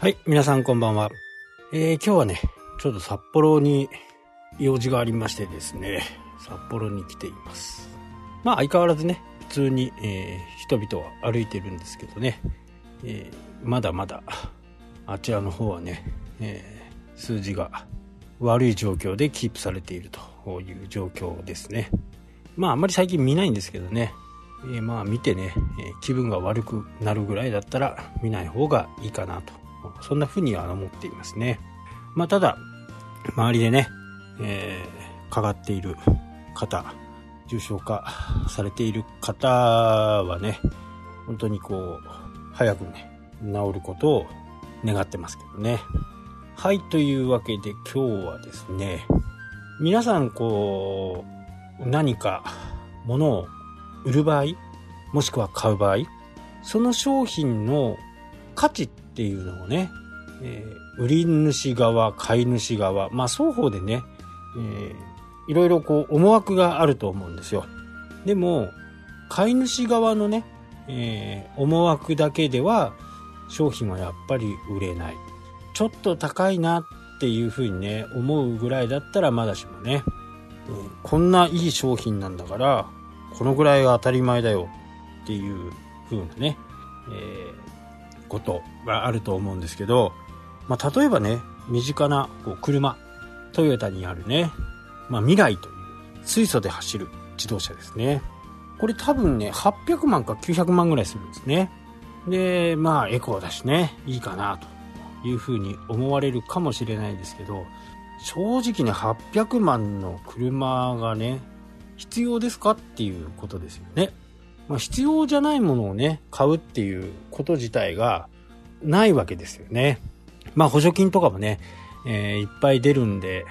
はい、皆さんこんばんは。えー、今日はね、ちょっと札幌に用事がありましてですね、札幌に来ています。まあ相変わらずね、普通に、えー人々は歩いてるんですけどね、えーまだまだあちらの方はね、え数字が悪い状況でキープされているという状況ですね。まああんまり最近見ないんですけどね、えまあ見てね、え気分が悪くなるぐらいだったら見ない方がいいかなと。そんな風には思っていますね。まあただ、周りでね、えーかかっている方、重症化されている方はね、本当にこう、早くね、治ることを願ってますけどね。はい、というわけで今日はですね、皆さんこう、何か物を売る場合、もしくは買う場合、その商品の価値っていうのをね、えー売り主側、買い主側、まあ双方でね、えーいろいろこう思惑があると思うんですよ。でも、買い主側のね、えー思惑だけでは商品はやっぱり売れない。ちょっと高いなっていうふうにね、思うぐらいだったらまだしもね、うんこんないい商品なんだから、このぐらいが当たり前だよっていう風なね、えーことがあると思うんですけど、まあ、例えばね、身近なこう車、トヨタにあるね、まあ、未来という水素で走る自動車ですね。これ多分ね、800万か900万ぐらいするんですね。で、まあ、エコーだしね、いいかなというふうに思われるかもしれないですけど、正直ね、800万の車がね、必要ですかっていうことですよね。まあ、必要じゃないものをね、買うっていうこと自体がないわけですよね。まあ補助金とかもね、えーいっぱい出るんで、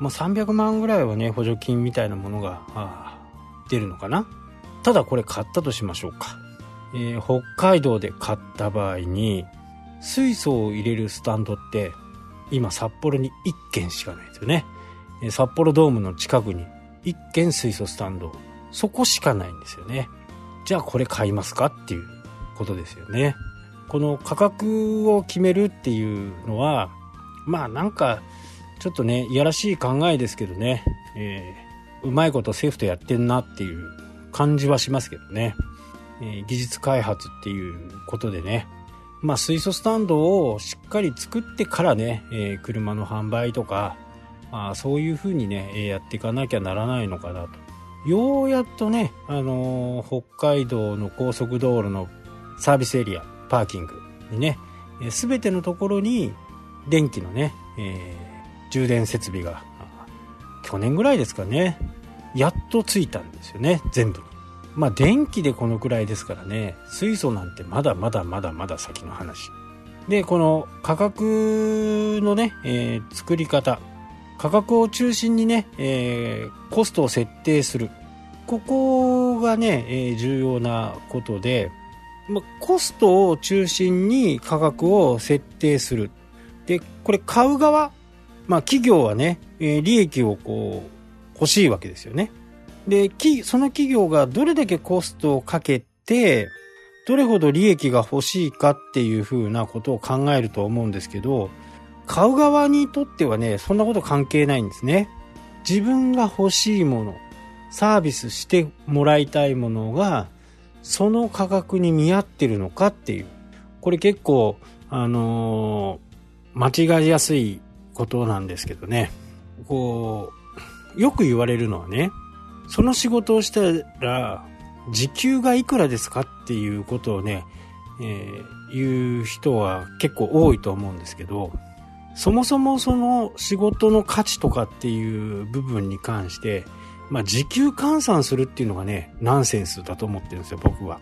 まあ300万ぐらいはね、補助金みたいなものが、あ出るのかな。ただこれ買ったとしましょうか。えー北海道で買った場合に、水素を入れるスタンドって、今札幌に1軒しかないですよね。札幌ドームの近くに1軒水素スタンド。そこしかないんですよね。じゃあこれ買いますかっていうことですよね。この価格を決めるっていうのは、まあなんか、ちょっとね、いやらしい考えですけどね、えーうまいこと政府とやってんなっていう感じはしますけどね。えー技術開発っていうことでね、まあ水素スタンドをしっかり作ってからね、えー車の販売とか、まあ、そういうふうにね、えやっていかなきゃならないのかなと。ようやっとね、あのー北海道の高速道路のサービスエリア、パーキングにね、すべてのところに電気のね、えー充電設備が、去年ぐらいですかね、やっとついたんですよね、全部に。まあ電気でこのくらいですからね、水素なんてまだまだまだまだ先の話。で、この価格のね、えー作り方、価格を中心にね、えーコストを設定する。ここがね、えー重要なことで、ま、コストを中心に価格を設定する。で、これ買う側、まあ企業はね、えー利益をこう、欲しいわけですよね。で、その企業がどれだけコストをかけて、どれほど利益が欲しいかっていうふうなことを考えると思うんですけど、買う側にとってはね、そんなこと関係ないんですね。自分が欲しいもの、サービスしてもらいたいものが、その価格に見合ってるのかっていう。これ結構、あのー間違いやすいことなんですけどね。こう、よく言われるのはね、その仕事をしたら、時給がいくらですかっていうことをね、えー言う人は結構多いと思うんですけど、そもそもその仕事の価値とかっていう部分に関して、まあ時給換算するっていうのがね、ナンセンスだと思ってるんですよ、僕は。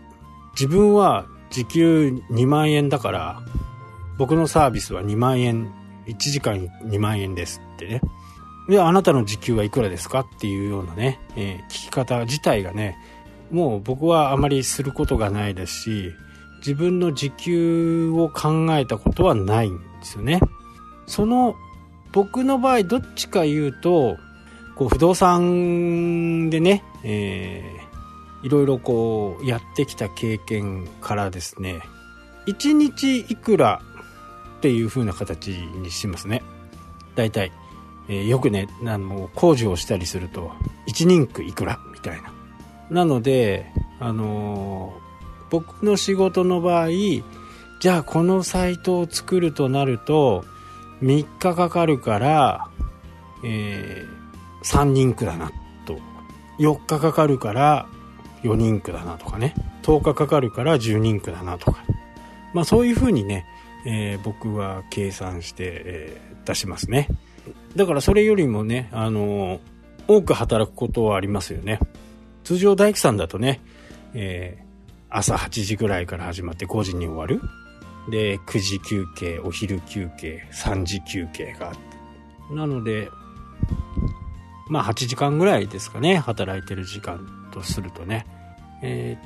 自分は時給2万円だから、僕のサービスは2万円、1時間2万円ですってね。で、あなたの時給はいくらですかっていうようなね、えー聞き方自体がね、もう僕はあまりすることがないですし、自分の時給を考えたことはないんですよね。その、僕の場合どっちか言うと、こう不動産でね、えーいろいろこうやってきた経験からですね、1日いくらっていう風な形にしますね。大体、えー、よくねあの工事をしたりすると1人区いくらみたいな。なのであのー、僕の仕事の場合じゃあこのサイトを作るとなると3日かかるから、えー、3人区だなと。4日かかるから4人区だなとかね。10日かかるから10人区だなとか。まあそういうふうにね、えー、僕は計算して、えー、出しますね。だからそれよりもねあのー、多く働くことはありますよね。通常大工さんだとね、え、朝8時ぐらいから始まって5時に終わる。で9時休憩お昼休憩3時休憩があって。なのでまあ8時間ぐらいですかね働いてる時間とするとね、え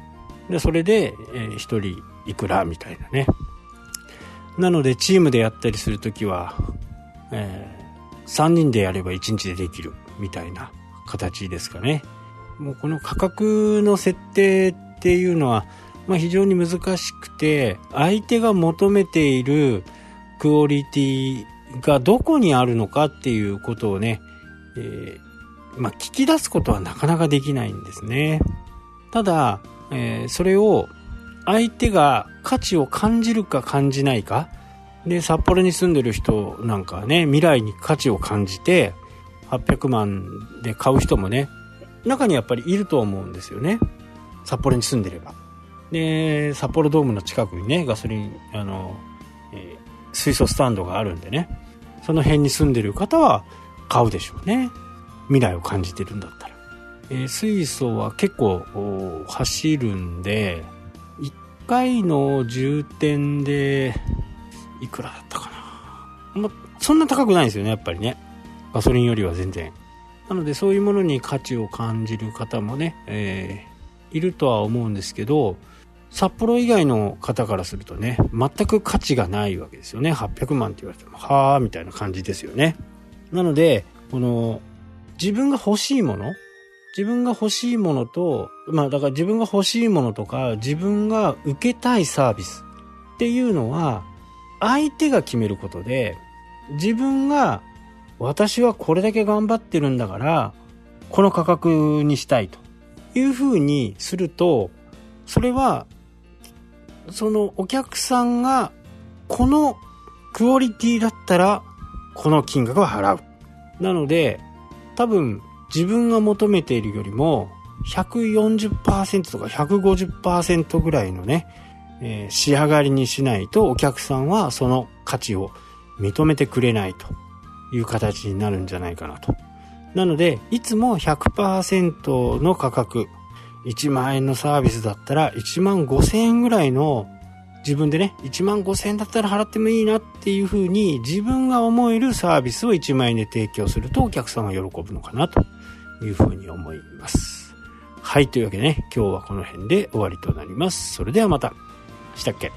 ー、でそれで、えー、1人いくらみたいなね。なのでチームでやったりする時は、えー、3人でやれば1日でできるみたいな形ですかね。もうこの価格の設定っていうのはまあ、非常に難しくて相手が求めているクオリティがどこにあるのかっていうことをね、えー、まあ、聞き出すことはなかなかできないんですね。ただ、えー、それを相手が価値を感じるか感じないか。で札幌に住んでる人なんかはね未来に価値を感じて800万で買う人もね中にやっぱりいると思うんですよね。札幌に住んでれば。で札幌ドームの近くにねガソリンあの、えー、水素スタンドがあるんでね。その辺に住んでる方は買うでしょうね。未来を感じてるんだったら、えー、水素は結構走るんで1回の充填でいくらだったかな、ま、そんな高くないですよねやっぱりねガソリンよりは全然なのでそういうものに価値を感じる方もね、えー、いるとは思うんですけど札幌以外の方からするとね、全く価値がないわけですよね。800万って言われても、はぁ、みたいな感じですよね。なので、この、自分が欲しいもの？自分が欲しいものと、まあだから自分が欲しいものとか、自分が受けたいサービスっていうのは、相手が決めることで、自分が、私はこれだけ頑張ってるんだから、この価格にしたいというふうにすると、それはそのお客さんがこのクオリティだったらこの金額は払う。なので多分自分が求めているよりも140%とか150%ぐらいのね、えー、仕上がりにしないとお客さんはその価値を認めてくれないという形になるんじゃないかなと。なので、いつも100%の価格、1万円のサービスだったら1万5千円ぐらいの自分でね、1万5000円だったら払ってもいいなっていうふうに自分が思えるサービスを1万円で提供するとお客さんは喜ぶのかなというふうに思います。はい、というわけでね、今日はこの辺で終わりとなります。それではまた。したっけ？